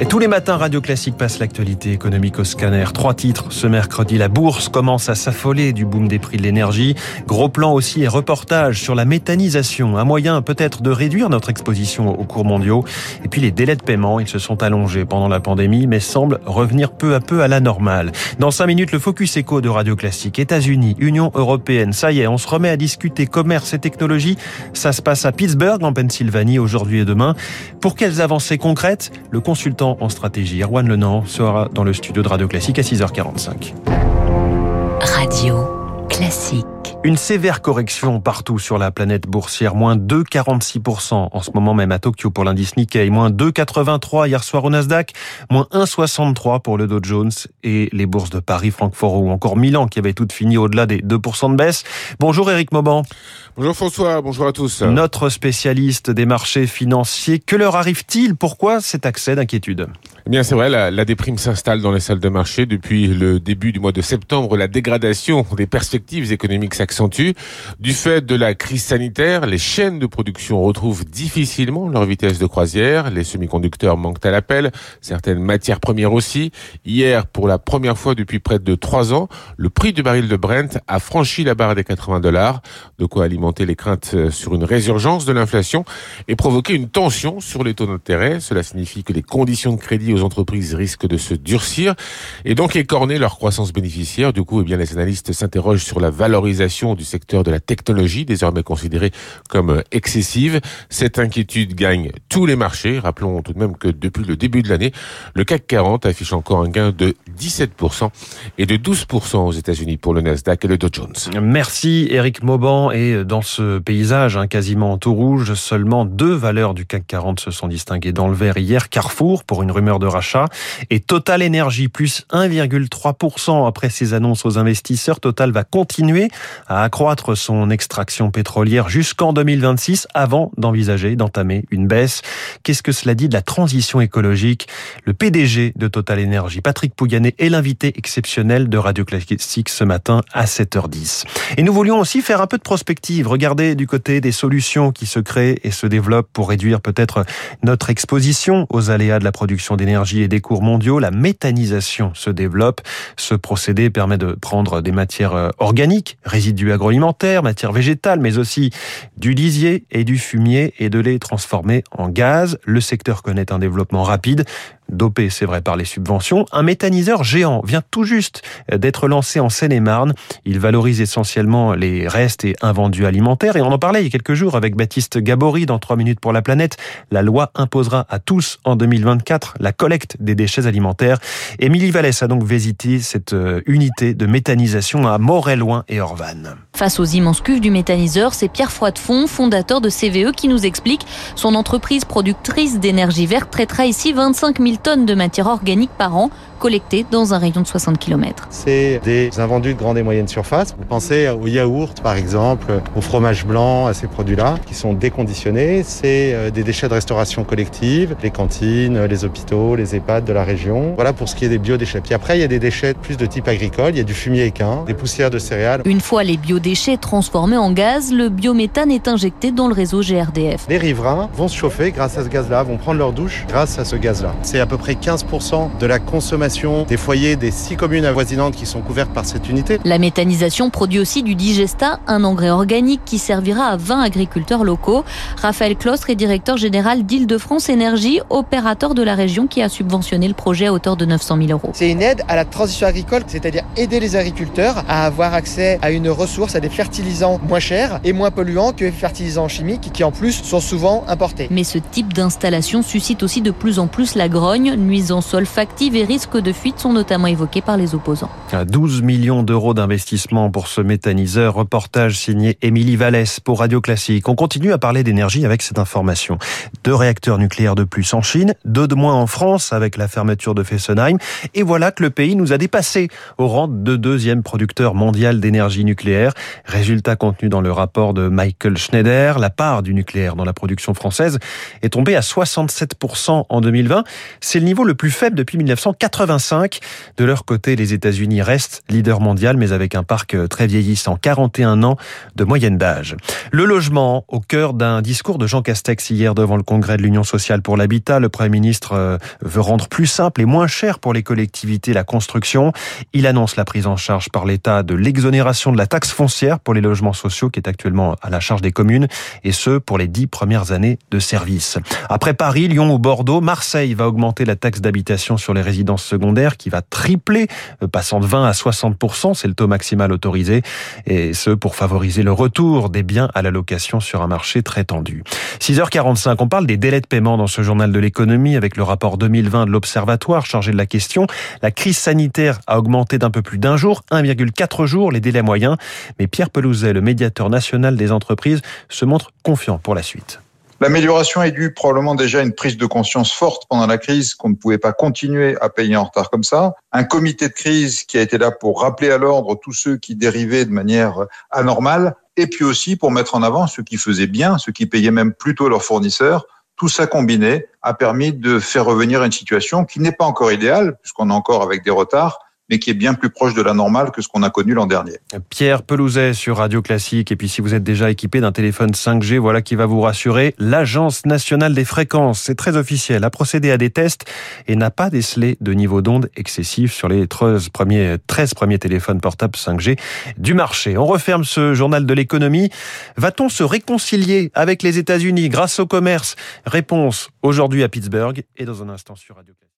Et tous les matins, Radio Classique passe l'actualité économique au scanner. Trois titres ce mercredi. La bourse commence à s'affoler du boom des prix de l'énergie. Gros plan aussi et reportage sur la méthanisation. Un moyen peut-être de réduire notre exposition aux cours mondiaux. Et puis les délais de paiement, ils se sont allongés pendant la pandémie, mais semblent revenir peu à peu à la normale. Dans cinq minutes, le focus éco de Radio Classique. États-Unis, Union européenne. Ça y est, on se remet à discuter commerce et technologie. Ça se passe à Pittsburgh, en Pennsylvanie, aujourd'hui et demain. Pour quelles avancées concrètes? Le consultant en stratégie. Erwan Lenan sera dans le studio de Radio Classique à 6h45. Radio Classique. Une sévère correction partout sur la planète boursière, moins 2,46% en ce moment même à Tokyo pour l'indice Nikkei, moins 2,83 hier soir au Nasdaq, moins 1,63 pour le Dow Jones et les bourses de Paris, Francfort ou encore Milan qui avaient toutes fini au-delà des 2% de baisse. Bonjour Eric Mauban. Bonjour François, bonjour à tous. Notre spécialiste des marchés financiers, que leur arrive-t-il? Pourquoi cet accès d'inquiétude? Eh bien, c'est vrai, la, la déprime s'installe dans les salles de marché depuis le début du mois de septembre. La dégradation des perspectives économiques Du fait de la crise sanitaire, les chaînes de production retrouvent difficilement leur vitesse de croisière. Les semi-conducteurs manquent à l'appel, certaines matières premières aussi. Hier, pour la première fois depuis près de trois ans, le prix du baril de Brent a franchi la barre des 80 dollars, de quoi alimenter les craintes sur une résurgence de l'inflation et provoquer une tension sur les taux d'intérêt. Cela signifie que les conditions de crédit aux entreprises risquent de se durcir et donc écorner leur croissance bénéficiaire. Du coup, eh bien, les analystes s'interrogent sur la valorisation du secteur de la technologie, désormais considérée comme excessive. Cette inquiétude gagne tous les marchés. Rappelons tout de même que depuis le début de l'année, le CAC 40 affiche encore un gain de 17% et de 12% aux États-Unis pour le Nasdaq et le Dow Jones. Merci Eric Mauban. Et dans ce paysage hein, quasiment tout rouge, seulement deux valeurs du CAC 40 se sont distinguées dans le vert hier. Carrefour pour une rumeur de rachat et Total Energy plus 1,3% après ses annonces aux investisseurs. Total va continuer à accroître son extraction pétrolière jusqu'en 2026 avant d'envisager d'entamer une baisse. Qu'est-ce que cela dit de la transition écologique? Le PDG de Total Energy, Patrick Pouyanné, est l'invité exceptionnel de Radio Classique ce matin à 7h10. Et nous voulions aussi faire un peu de prospective, regarder du côté des solutions qui se créent et se développent pour réduire peut-être notre exposition aux aléas de la production d'énergie et des cours mondiaux. La méthanisation se développe. Ce procédé permet de prendre des matières organiques, résidus agroalimentaires, matières végétales, mais aussi du lisier et du fumier et de les transformer en gaz. Le secteur connaît un développement rapide dopé, c'est vrai, par les subventions. Un méthaniseur géant vient tout juste d'être lancé en Seine-et-Marne. Il valorise essentiellement les restes et invendus alimentaires. Et on en parlait il y a quelques jours avec Baptiste Gabory dans 3 minutes pour la planète. La loi imposera à tous en 2024 la collecte des déchets alimentaires. Émilie Vallès a donc visité cette unité de méthanisation à Morelloin et Orvanne. Face aux immenses cuves du méthaniseur, c'est Pierre Froidefond, fondateur de CVE, qui nous explique son entreprise productrice d'énergie verte traitera ici 25 000 tonnes de matière organique par an collectées dans un rayon de 60 km. C'est des invendus de grande et moyenne surface. Vous pensez au yaourt, par exemple, au fromage blanc, à ces produits-là, qui sont déconditionnés. C'est des déchets de restauration collective, les cantines, les hôpitaux, les EHPAD de la région. Voilà pour ce qui est des biodéchets. Puis après, il y a des déchets plus de type agricole. Il y a du fumier équin, des poussières de céréales. Une fois les biodéchets transformés en gaz, le biométhane est injecté dans le réseau GRDF. Les riverains vont se chauffer grâce à ce gaz-là, vont prendre leur douche grâce à ce gaz-là. C'est peu près 15% de la consommation des foyers des six communes avoisinantes qui sont couvertes par cette unité. La méthanisation produit aussi du digesta, un engrais organique qui servira à 20 agriculteurs locaux. Raphaël Clostre est directeur général d'Île-de-France Énergie, opérateur de la région qui a subventionné le projet à hauteur de 900 000 euros. C'est une aide à la transition agricole, c'est-à-dire aider les agriculteurs à avoir accès à une ressource, à des fertilisants moins chers et moins polluants que les fertilisants chimiques qui en plus sont souvent importés. Mais ce type d'installation suscite aussi de plus en plus la grogne, nuisance olfactive et risque de fuite sont notamment évoqués par les opposants. 12 millions d'euros d'investissement pour ce méthaniseur. Reportage signé Émilie Vallès pour Radio Classique. On continue à parler d'énergie avec cette information. Deux réacteurs nucléaires de plus en Chine, deux de moins en France avec la fermeture de Fessenheim. Et voilà que le pays nous a dépassé au rang de deuxième producteur mondial d'énergie nucléaire. Résultat contenu dans le rapport de Michael Schneider. La part du nucléaire dans la production française est tombée à 67% en 2020. C'est le niveau le plus faible depuis 1985. De leur côté, les États-Unis restent leader mondial, mais avec un parc très vieillissant, 41 ans de moyenne d'âge. Le logement, au cœur d'un discours de Jean Castex hier devant le congrès de l'Union sociale pour l'habitat, le Premier ministre euh, veut rendre plus simple et moins cher pour les collectivités la construction. Il annonce la prise en charge par l'État de l'exonération de la taxe foncière pour les logements sociaux qui est actuellement à la charge des communes, et ce pour les dix premières années de service. Après Paris, Lyon ou Bordeaux, Marseille va augmenter la taxe d'habitation sur les résidences secondaires qui va tripler, euh, passant de 20 à 60 c'est le taux maximal autorisé, et ce pour favoriser le retour des biens à la location sur un marché très tendu. 6h45, on parle des délais de paiement dans ce journal de l'économie avec le rapport 2020 de l'Observatoire chargé de la question. La crise sanitaire a augmenté d'un peu plus d'un jour, 1,4 jours les délais moyens, mais Pierre Pelouzet, le médiateur national des entreprises, se montre confiant pour la suite. L'amélioration est due probablement déjà à une prise de conscience forte pendant la crise qu'on ne pouvait pas continuer à payer en retard comme ça. Un comité de crise qui a été là pour rappeler à l'ordre tous ceux qui dérivaient de manière anormale et puis aussi pour mettre en avant ceux qui faisaient bien, ceux qui payaient même plutôt leurs fournisseurs. Tout ça combiné a permis de faire revenir une situation qui n'est pas encore idéale, puisqu'on est encore avec des retards, mais qui est bien plus proche de la normale que ce qu'on a connu l'an dernier. Pierre Pelouzet sur Radio Classique. Et puis si vous êtes déjà équipé d'un téléphone 5G, voilà qui va vous rassurer. L'Agence nationale des fréquences, c'est très officiel, a procédé à des tests et n'a pas décelé de niveau d'onde excessif sur les 13 premiers, 13 premiers téléphones portables 5G du marché. On referme ce journal de l'économie. Va-t-on se réconcilier avec les États-Unis grâce au commerce? Réponse aujourd'hui à Pittsburgh et dans un instant sur Radio Classique.